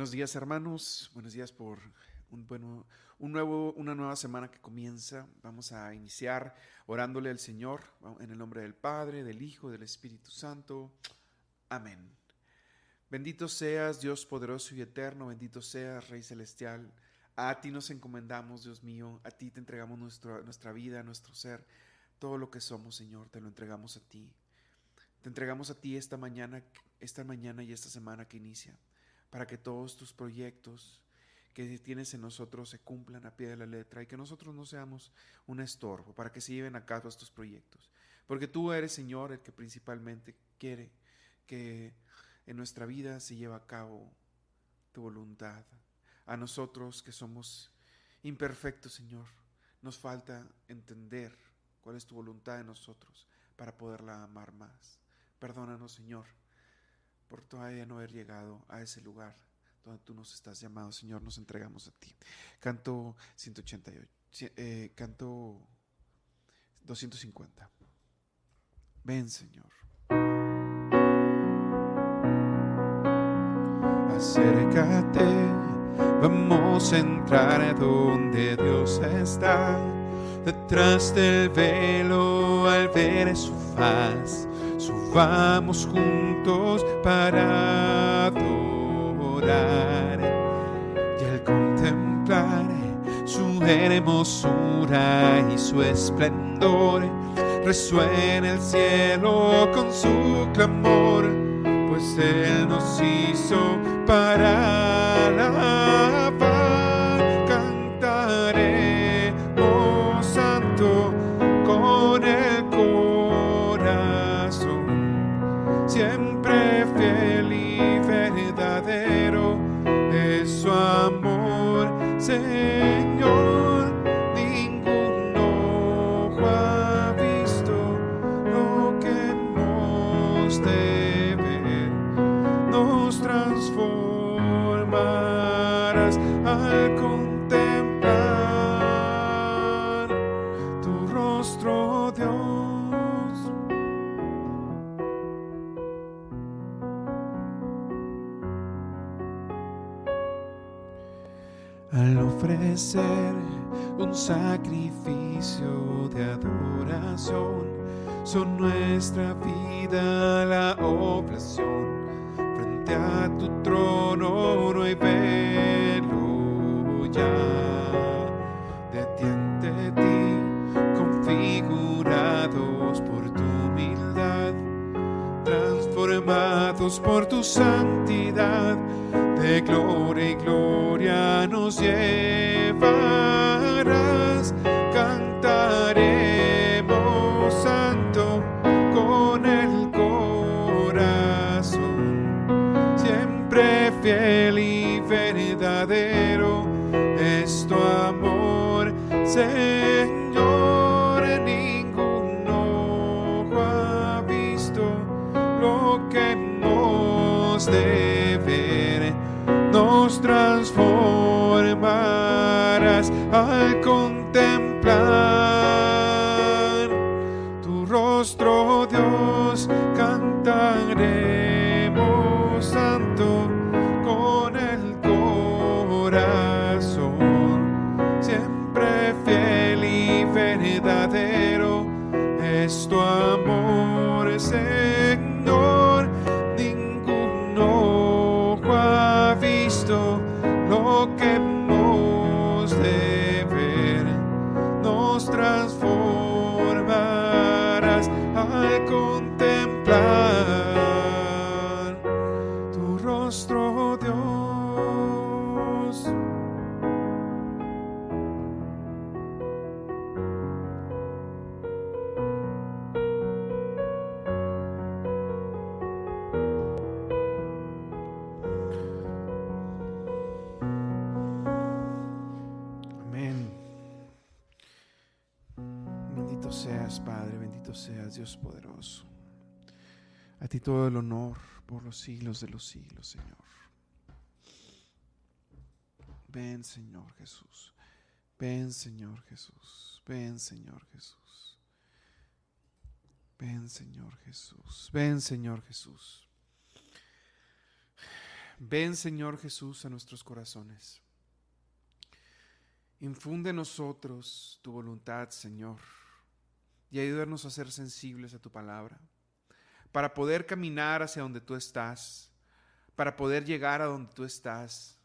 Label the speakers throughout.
Speaker 1: Buenos días, hermanos. Buenos días por un, bueno, un nuevo, una nueva semana que comienza. Vamos a iniciar orándole al Señor en el nombre del Padre, del Hijo, del Espíritu Santo. Amén. Bendito seas, Dios poderoso y eterno. Bendito seas, Rey Celestial. A ti nos encomendamos, Dios mío. A ti te entregamos nuestra vida, nuestro ser. Todo lo que somos, Señor, te lo entregamos a ti. Te entregamos a ti esta mañana, esta mañana y esta semana que inicia para que todos tus proyectos que tienes en nosotros se cumplan a pie de la letra y que nosotros no seamos un estorbo para que se lleven a cabo estos proyectos. Porque tú eres, Señor, el que principalmente quiere que en nuestra vida se lleve a cabo tu voluntad. A nosotros que somos imperfectos, Señor, nos falta entender cuál es tu voluntad en nosotros para poderla amar más. Perdónanos, Señor por todavía no haber llegado a ese lugar donde tú nos estás llamado, Señor, nos entregamos a ti. Canto 188, eh, canto 250. Ven, Señor. Acércate, vamos a entrar donde Dios está, detrás del velo al ver su faz subamos juntos para adorar y al contemplar su hermosura y su esplendor resuena el cielo con su clamor pues él nos hizo ofrecer un sacrificio de adoración, son nuestra vida la oblación. Frente a tu trono no hay velo ya. De ti ante ti configurados por tu humildad. Transformados por tu santidad de gloria y gloria nos llevarás. Cantaremos santo con el corazón, siempre fiel y verdadero es tu amor, Señor. Ninguno ha visto lo que hemos de tu rostro, Dios, cantaremos seas, Padre, bendito seas, Dios poderoso. A ti todo el honor por los siglos de los siglos, Señor. Ven, Señor Jesús. Ven, Señor Jesús. Ven, Señor Jesús. Ven, Señor Jesús. Ven, Señor Jesús. Ven, Señor Jesús, a nuestros corazones. Infunde en nosotros tu voluntad, Señor, y ayúdanos a ser sensibles a tu palabra, para poder caminar hacia donde tú estás, para poder llegar a donde tú estás,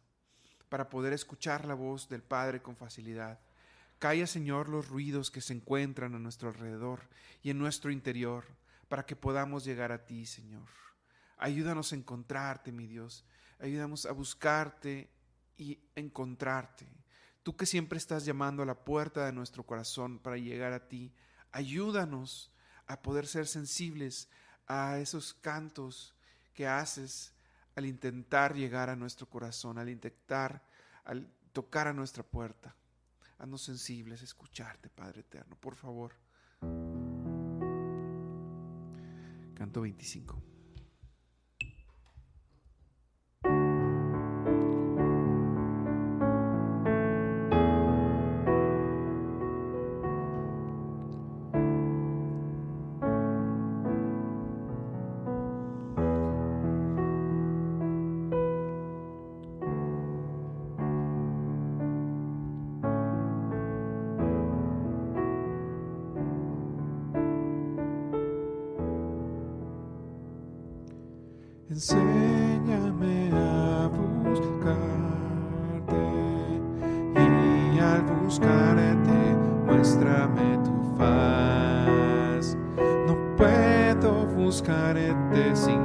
Speaker 1: para poder escuchar la voz del Padre con facilidad. Calla, Señor, los ruidos que se encuentran a nuestro alrededor y en nuestro interior, para que podamos llegar a ti, Señor. Ayúdanos a encontrarte, mi Dios. Ayúdanos a buscarte y encontrarte. Tú que siempre estás llamando a la puerta de nuestro corazón para llegar a ti, ayúdanos a poder ser sensibles a esos cantos que haces al intentar llegar a nuestro corazón, al intentar, al tocar a nuestra puerta. Haznos sensibles escucharte, Padre Eterno, por favor. Canto 25. Puedo buscarte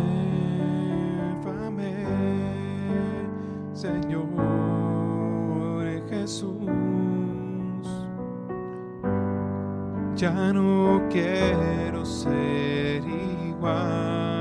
Speaker 1: Ya no quiero ser igual.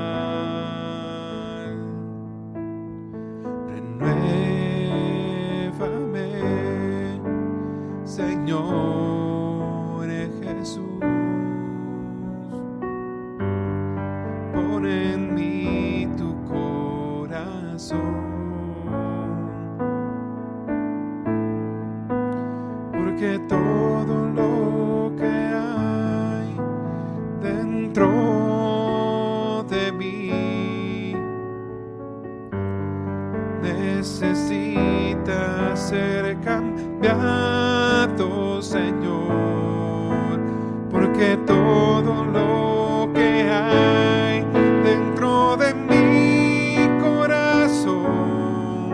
Speaker 1: Todo lo que hay dentro de mi corazón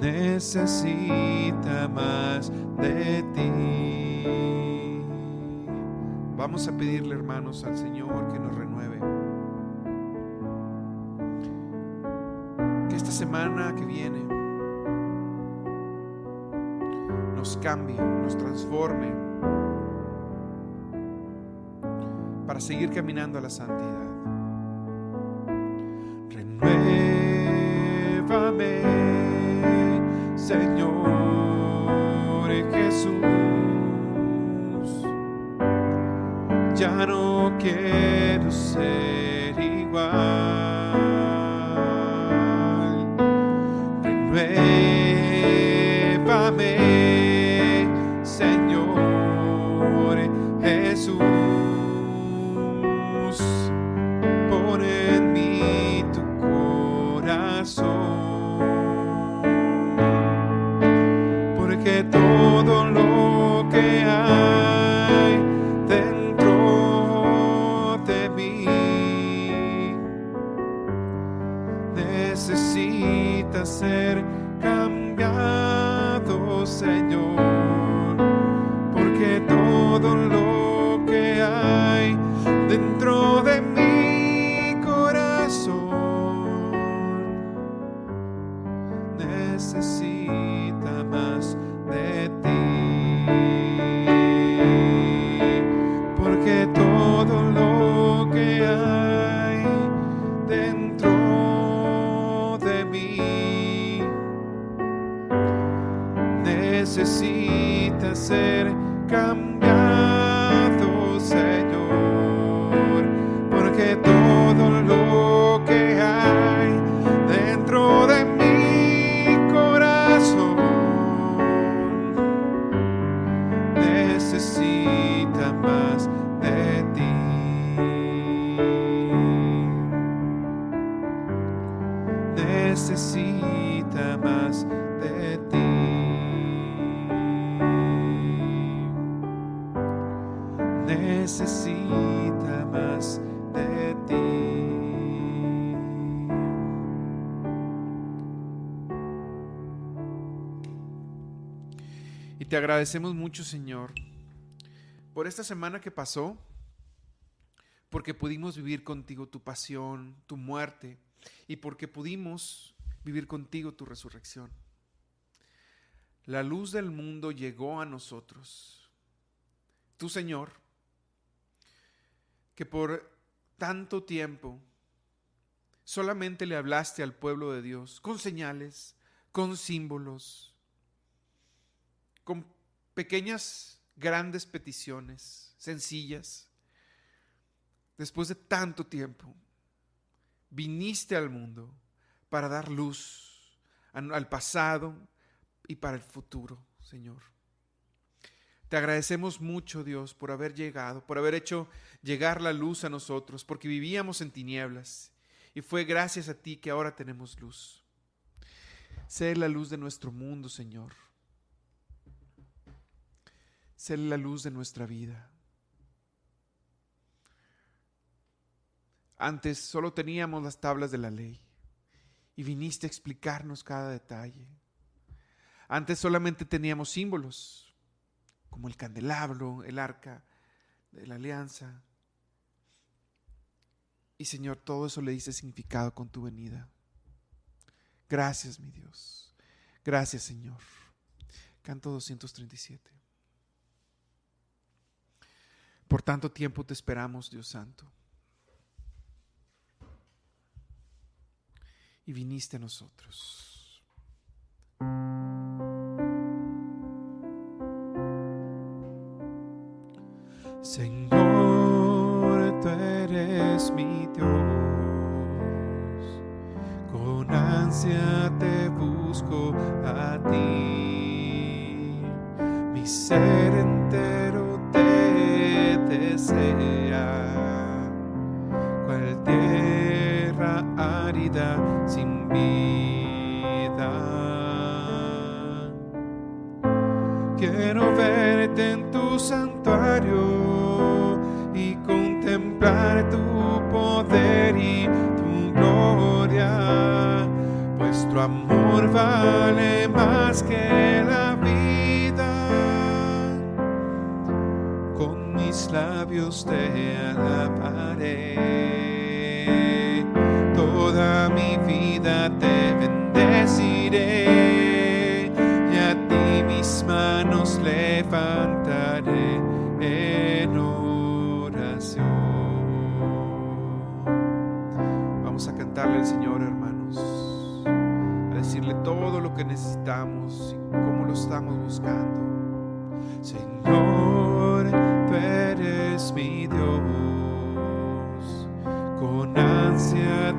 Speaker 1: necesita más de ti. Vamos a pedirle, hermanos, al Señor que nos renueve. Que esta semana que viene nos cambie, nos transforme para seguir caminando a la santidad. Renuévame, Señor Jesús. Ya no quiero ser ser cambiado, Señor, porque todo agradecemos mucho, Señor, por esta semana que pasó, porque pudimos vivir contigo tu pasión, tu muerte, y porque pudimos vivir contigo tu resurrección. La luz del mundo llegó a nosotros. Tú, Señor, que por tanto tiempo solamente le hablaste al pueblo de Dios con señales, con símbolos, con pequeñas, grandes peticiones, sencillas. Después de tanto tiempo, viniste al mundo para dar luz al pasado y para el futuro, Señor. Te agradecemos mucho, Dios, por haber llegado, por haber hecho llegar la luz a nosotros, porque vivíamos en tinieblas y fue gracias a ti que ahora tenemos luz. Sé la luz de nuestro mundo, Señor. Sé la luz de nuestra vida. Antes solo teníamos las tablas de la ley y viniste a explicarnos cada detalle. Antes solamente teníamos símbolos, como el candelabro, el arca de la alianza. Y Señor, todo eso le dice significado con tu venida. Gracias, mi Dios. Gracias, Señor. Canto 237. Por tanto tiempo te esperamos, Dios Santo. Y viniste a nosotros. Señor, tú eres mi Dios. Con ansia te busco a ti. mi ser entero te desea, cual tierra árida sin vida. Quiero verte en tu santuario y contemplar tu poder y tu gloria, tu amor vale más que la mis labios te alabaré, toda mi vida te bendeciré y a ti mis manos levantaré en oración. Vamos a cantarle al Señor, hermanos, a decirle todo lo que necesitamos y cómo lo estamos buscando. Señor,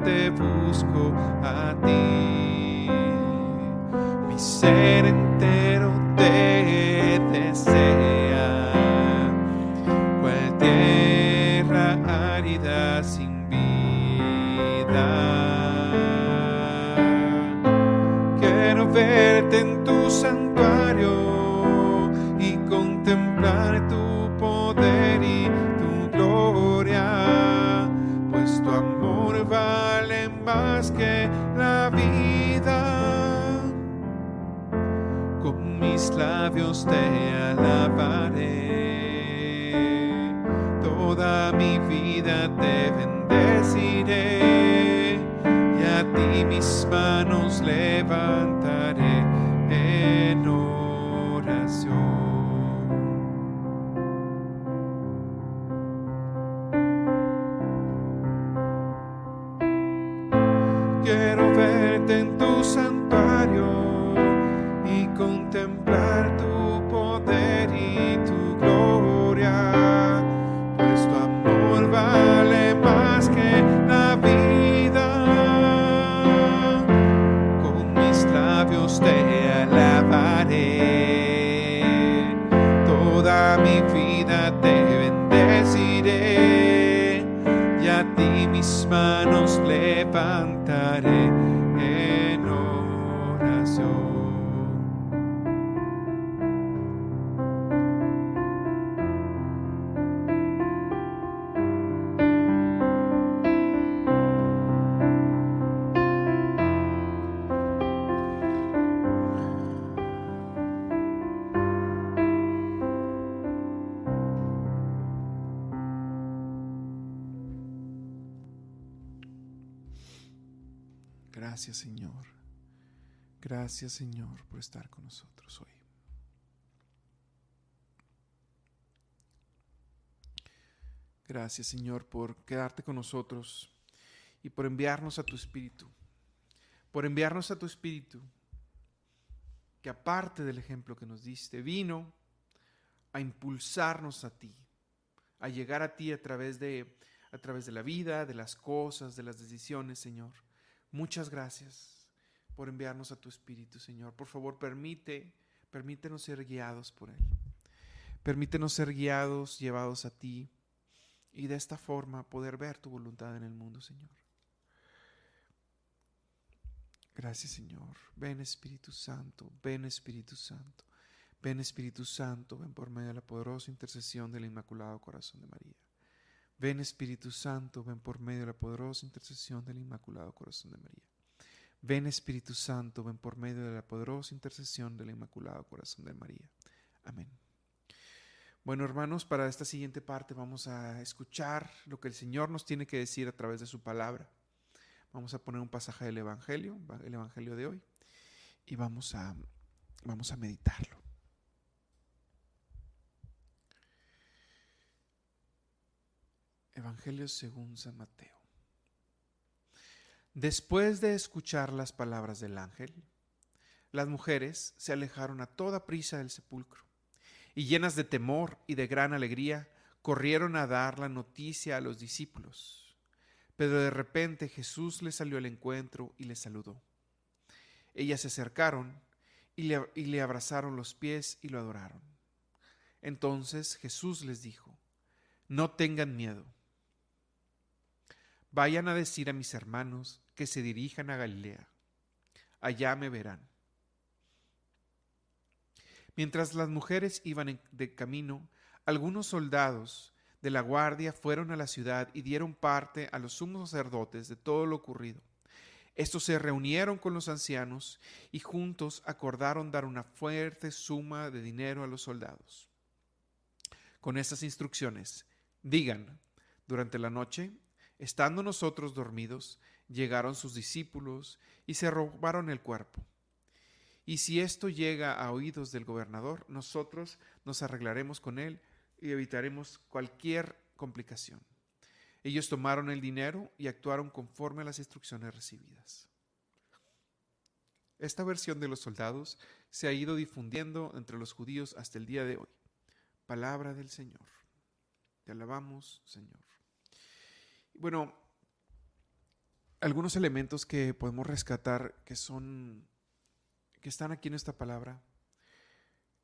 Speaker 1: te busco a ti, mi ser santuario y contemplar Gracias Señor. Gracias Señor por estar con nosotros hoy. Gracias Señor por quedarte con nosotros y por enviarnos a tu Espíritu. Por enviarnos a tu Espíritu que aparte del ejemplo que nos diste, vino a impulsarnos a ti, a llegar a ti a través de, a través de la vida, de las cosas, de las decisiones, Señor. Muchas gracias por enviarnos a tu Espíritu, Señor. Por favor, permite, permítenos ser guiados por Él. Permítenos ser guiados, llevados a ti y de esta forma poder ver tu voluntad en el mundo, Señor. Gracias, Señor. Ven Espíritu Santo, ven Espíritu Santo. Ven Espíritu Santo, ven por medio de la poderosa intercesión del Inmaculado Corazón de María. Ven Espíritu Santo, ven por medio de la poderosa intercesión del Inmaculado Corazón de María. Ven Espíritu Santo, ven por medio de la poderosa intercesión del Inmaculado Corazón de María. Amén. Bueno, hermanos, para esta siguiente parte vamos a escuchar lo que el Señor nos tiene que decir a través de su palabra. Vamos a poner un pasaje del Evangelio, el Evangelio de hoy, y vamos a, vamos a meditarlo. Evangelio según San Mateo. Después de escuchar las palabras del ángel, las mujeres se alejaron a toda prisa del sepulcro y llenas de temor y de gran alegría, corrieron a dar la noticia a los discípulos. Pero de repente Jesús les salió al encuentro y les saludó. Ellas se acercaron y le, y le abrazaron los pies y lo adoraron. Entonces Jesús les dijo, no tengan miedo. Vayan a decir a mis hermanos que se dirijan a Galilea. Allá me verán. Mientras las mujeres iban de camino, algunos soldados de la guardia fueron a la ciudad y dieron parte a los sumos sacerdotes de todo lo ocurrido. Estos se reunieron con los ancianos y juntos acordaron dar una fuerte suma de dinero a los soldados. Con estas instrucciones, digan, durante la noche, estando nosotros dormidos, llegaron sus discípulos y se robaron el cuerpo. Y si esto llega a oídos del gobernador, nosotros nos arreglaremos con él y evitaremos cualquier complicación. Ellos tomaron el dinero y actuaron conforme a las instrucciones recibidas. Esta versión de los soldados se ha ido difundiendo entre los judíos hasta el día de hoy. Palabra del Señor. Te alabamos, Señor. Bueno, algunos elementos que podemos rescatar que son que están aquí en esta palabra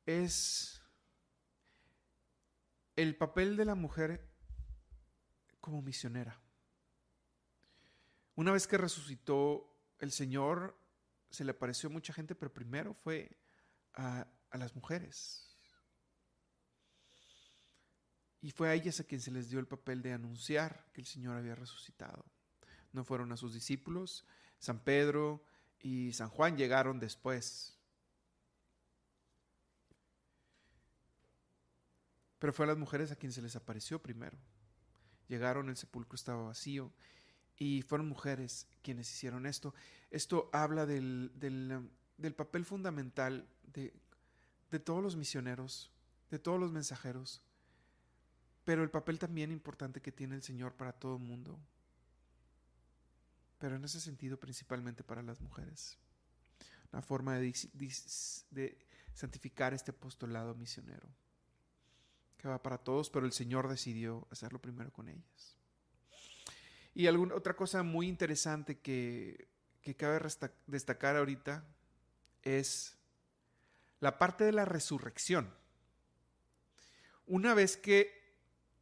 Speaker 1: es el papel de la mujer como misionera. Una vez que resucitó el Señor, se le apareció mucha gente, pero primero fue a, a las mujeres. Y fue a ellas a quien se les dio el papel de anunciar que el Señor había resucitado. No fueron a sus discípulos. San Pedro y San Juan llegaron después. Pero fue a las mujeres a quien se les apareció primero. Llegaron, el sepulcro estaba vacío y fueron mujeres quienes hicieron esto. Esto habla del, del, papel fundamental de, de todos los misioneros, de todos los mensajeros, pero el papel también importante que tiene el Señor para todo el mundo, pero en ese sentido principalmente para las mujeres. Una forma de, santificar este apostolado misionero va para todos, pero el Señor decidió hacerlo primero con ellas. Y alguna, otra cosa muy interesante que, que cabe destacar ahorita es la parte de la resurrección. Una vez que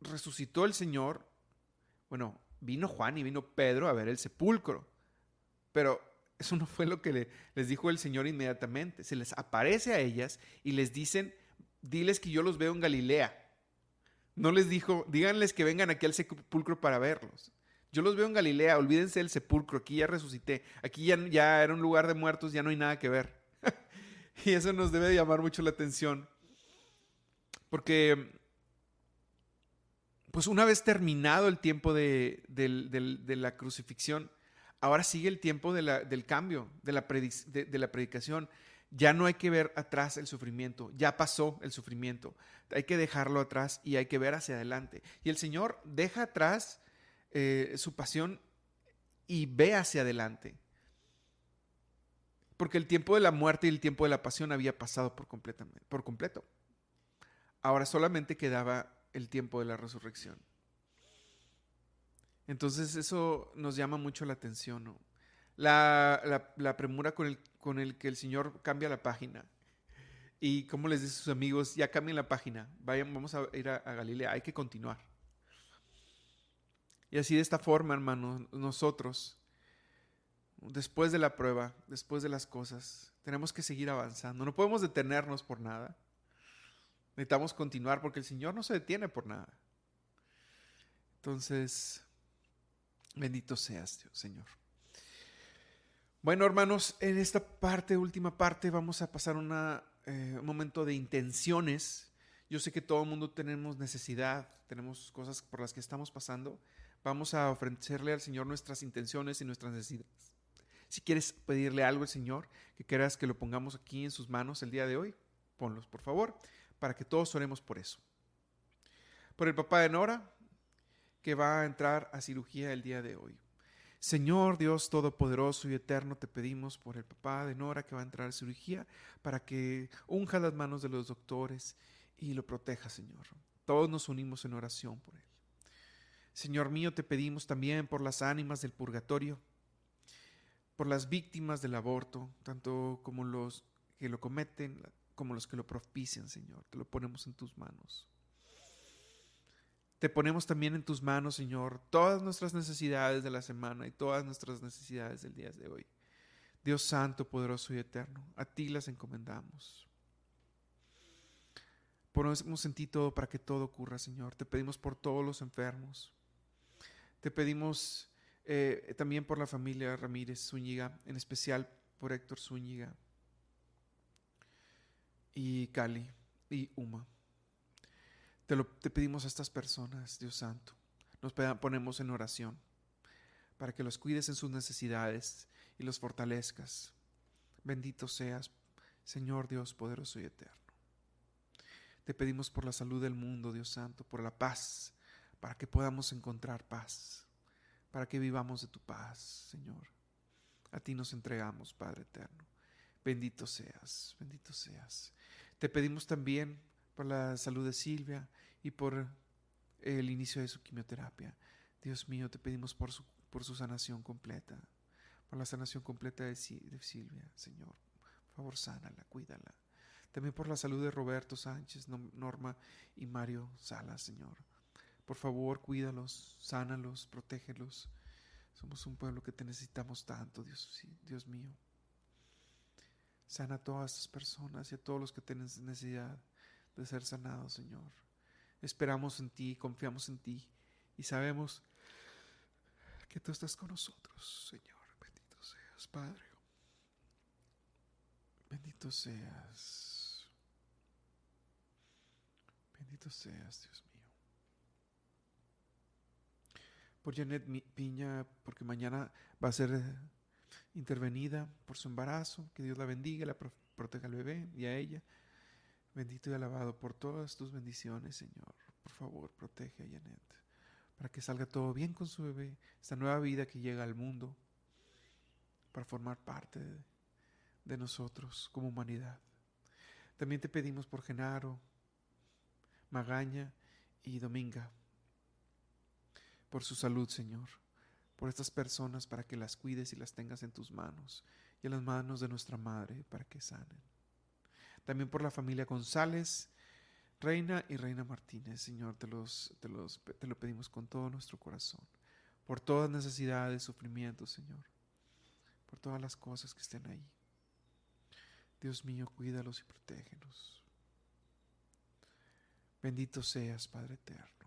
Speaker 1: resucitó el Señor, bueno, vino Juan y vino Pedro a ver el sepulcro, pero eso no fue lo que les dijo el Señor inmediatamente. Se les aparece a ellas y les dicen, diles que yo los veo en Galilea. No les dijo, díganles que vengan aquí al sepulcro para verlos. Yo los veo en Galilea, olvídense del sepulcro, aquí ya resucité, aquí ya, ya era un lugar de muertos, ya no hay nada que ver. y eso nos debe llamar mucho la atención. Porque, pues una vez terminado el tiempo de, la crucifixión, ahora sigue el tiempo del cambio, de la, predicación. Ya no hay que ver atrás el sufrimiento, ya pasó el sufrimiento, hay que dejarlo atrás y hay que ver hacia adelante. Y el Señor deja atrás eh, su pasión y ve hacia adelante. Porque el tiempo de la muerte y el tiempo de la pasión había pasado por completo. Ahora solamente quedaba el tiempo de la resurrección. Entonces eso nos llama mucho la atención, ¿no? la, premura con el, con el que el Señor cambia la página. Y como les dice a sus amigos, ya cambien la página, vayan, vamos a ir a, Galilea, hay que continuar. Y así de esta forma, hermanos, nosotros, después de la prueba, después de las cosas, tenemos que seguir avanzando. No podemos detenernos por nada. Necesitamos continuar porque el Señor no se detiene por nada. Entonces, bendito seas, Dios, Señor. Bueno, hermanos, en esta parte, última parte, vamos a pasar eh, un momento de intenciones. Yo sé que todo el mundo tenemos necesidad, tenemos cosas por las que estamos pasando. Vamos a ofrecerle al Señor nuestras intenciones y nuestras necesidades. Si quieres pedirle algo al Señor, que quieras que lo pongamos aquí en sus manos el día de hoy, ponlos, por favor, para que todos oremos por eso. Por el papá de Nora, que va a entrar a cirugía el día de hoy. Señor Dios Todopoderoso y Eterno, te pedimos por el papá de Nora que va a entrar a cirugía para que unja las manos de los doctores y lo proteja, Señor. Todos nos unimos en oración por él. Señor mío, te pedimos también por las ánimas del purgatorio, por las víctimas del aborto, tanto como los que lo cometen, como los que lo propician, Señor. Te lo ponemos en tus manos. Te ponemos también en tus manos, Señor, todas nuestras necesidades de la semana y todas nuestras necesidades del día de hoy. Dios Santo, poderoso y eterno, a ti las encomendamos. Ponemos en ti todo para que todo ocurra, Señor. Te pedimos por todos los enfermos. Te pedimos eh, también por la familia Ramírez Zúñiga, en especial por Héctor Zúñiga y Cali y Uma. Te, lo, te pedimos a estas personas, Dios Santo. Nos ponemos en oración para que los cuides en sus necesidades y los fortalezcas. Bendito seas, Señor Dios poderoso y eterno. Te pedimos por la salud del mundo, Dios Santo, por la paz, para que podamos encontrar paz, para que vivamos de tu paz, Señor. A ti nos entregamos, Padre eterno. Bendito seas, bendito seas. Te pedimos también por la salud de Silvia y por el inicio de su quimioterapia. Dios mío, te pedimos por su, por su sanación completa, por la sanación completa de, Silvia, Señor. Por favor, sánala, cuídala. También por la salud de Roberto Sánchez, Norma y Mario Salas, Señor. Por favor, cuídalos, sánalos, protégelos. Somos un pueblo que te necesitamos tanto, Dios mío. Sana a todas estas personas y a todos los que tienen necesidad de ser sanados, Señor. Esperamos en ti, confiamos en ti y sabemos que tú estás con nosotros, Señor. Bendito seas, Padre. Bendito seas. Bendito seas, Dios mío. Por Janet Piña, porque mañana va a ser intervenida por su embarazo. Que Dios la bendiga, la proteja al bebé y a ella. Bendito y alabado por todas tus bendiciones, Señor. Por favor, protege a Janet para que salga todo bien con su bebé, esta nueva vida que llega al mundo, para formar parte de, de nosotros como humanidad. También te pedimos por Genaro, Magaña y Dominga, por su salud, Señor por estas personas para que las cuides y las tengas en tus manos y en las manos de nuestra Madre para que sanen. También por la familia González, Reina y Reina Martínez, Señor, te, los, te, los, te lo pedimos con todo nuestro corazón, por todas necesidades, sufrimientos, Señor, por todas las cosas que estén ahí. Dios mío, cuídalos y protégelos. Bendito seas, Padre eterno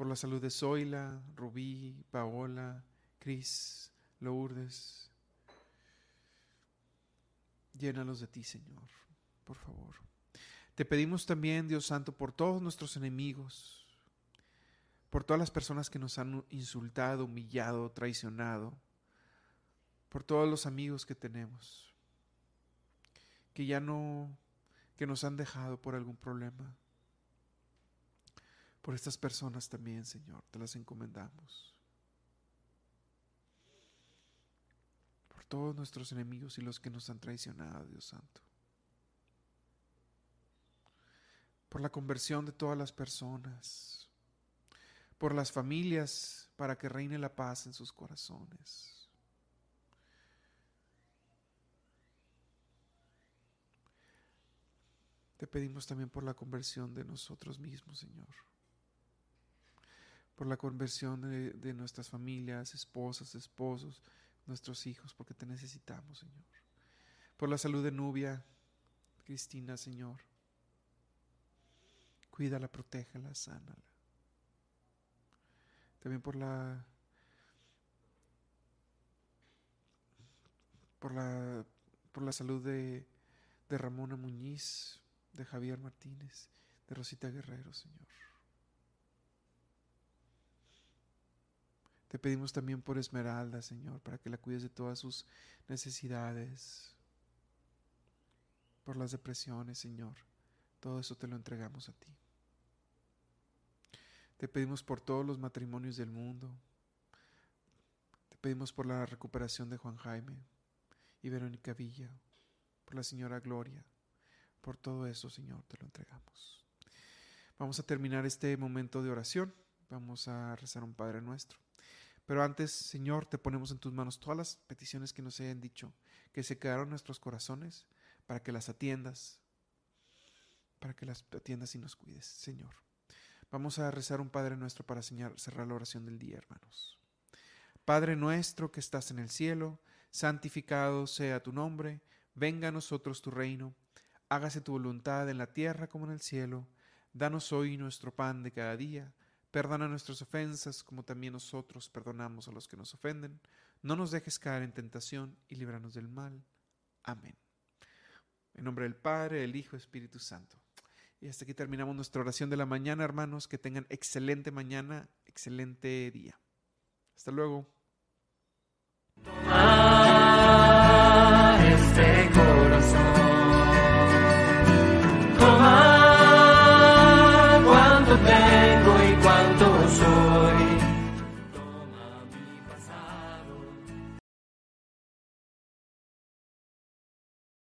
Speaker 1: por la salud de Zoila, Rubí, Paola, Cris, Lourdes. Llénalos de ti, Señor, por favor. Te pedimos también, Dios Santo, por todos nuestros enemigos, por todas las personas que nos han insultado, humillado, traicionado, por todos los amigos que tenemos, que ya no, que nos han dejado por algún problema por estas personas también, Señor, te las encomendamos. Por todos nuestros enemigos y los que nos han traicionado, Dios Santo. Por la conversión de todas las personas. Por las familias, para que reine la paz en sus corazones. Te pedimos también por la conversión de nosotros mismos, Señor por la conversión de, nuestras familias, esposas, esposos, nuestros hijos, porque te necesitamos, Señor. Por la salud de Nubia, Cristina, Señor. Cuídala, protégela, sánala. También por la por la por la salud de, de Ramona Muñiz, de Javier Martínez, de Rosita Guerrero, Señor. Te pedimos también por Esmeralda, Señor, para que la cuides de todas sus necesidades, por las depresiones, Señor. Todo eso te lo entregamos a ti. Te pedimos por todos los matrimonios del mundo. Te pedimos por la recuperación de Juan Jaime y Verónica Villa, por la señora Gloria. Por todo eso, Señor, te lo entregamos. Vamos a terminar este momento de oración. Vamos a rezar un Padre nuestro. Pero antes, Señor, te ponemos en tus manos todas las peticiones que nos hayan dicho, que se quedaron en nuestros corazones, para que las atiendas, para que las atiendas y nos cuides, Señor. Vamos a rezar un Padre nuestro para cerrar la oración del día, hermanos. Padre nuestro que estás en el cielo, santificado sea tu nombre, venga a nosotros tu reino, hágase tu voluntad en la tierra como en el cielo. Danos hoy nuestro pan de cada día, perdona nuestras ofensas como también nosotros perdonamos a los que nos ofenden. No nos dejes caer en tentación y líbranos del mal. Amén. En nombre del Padre, del Hijo Espíritu Santo. Y hasta aquí terminamos nuestra oración de la mañana, hermanos. Que tengan excelente mañana, excelente día. Hasta luego.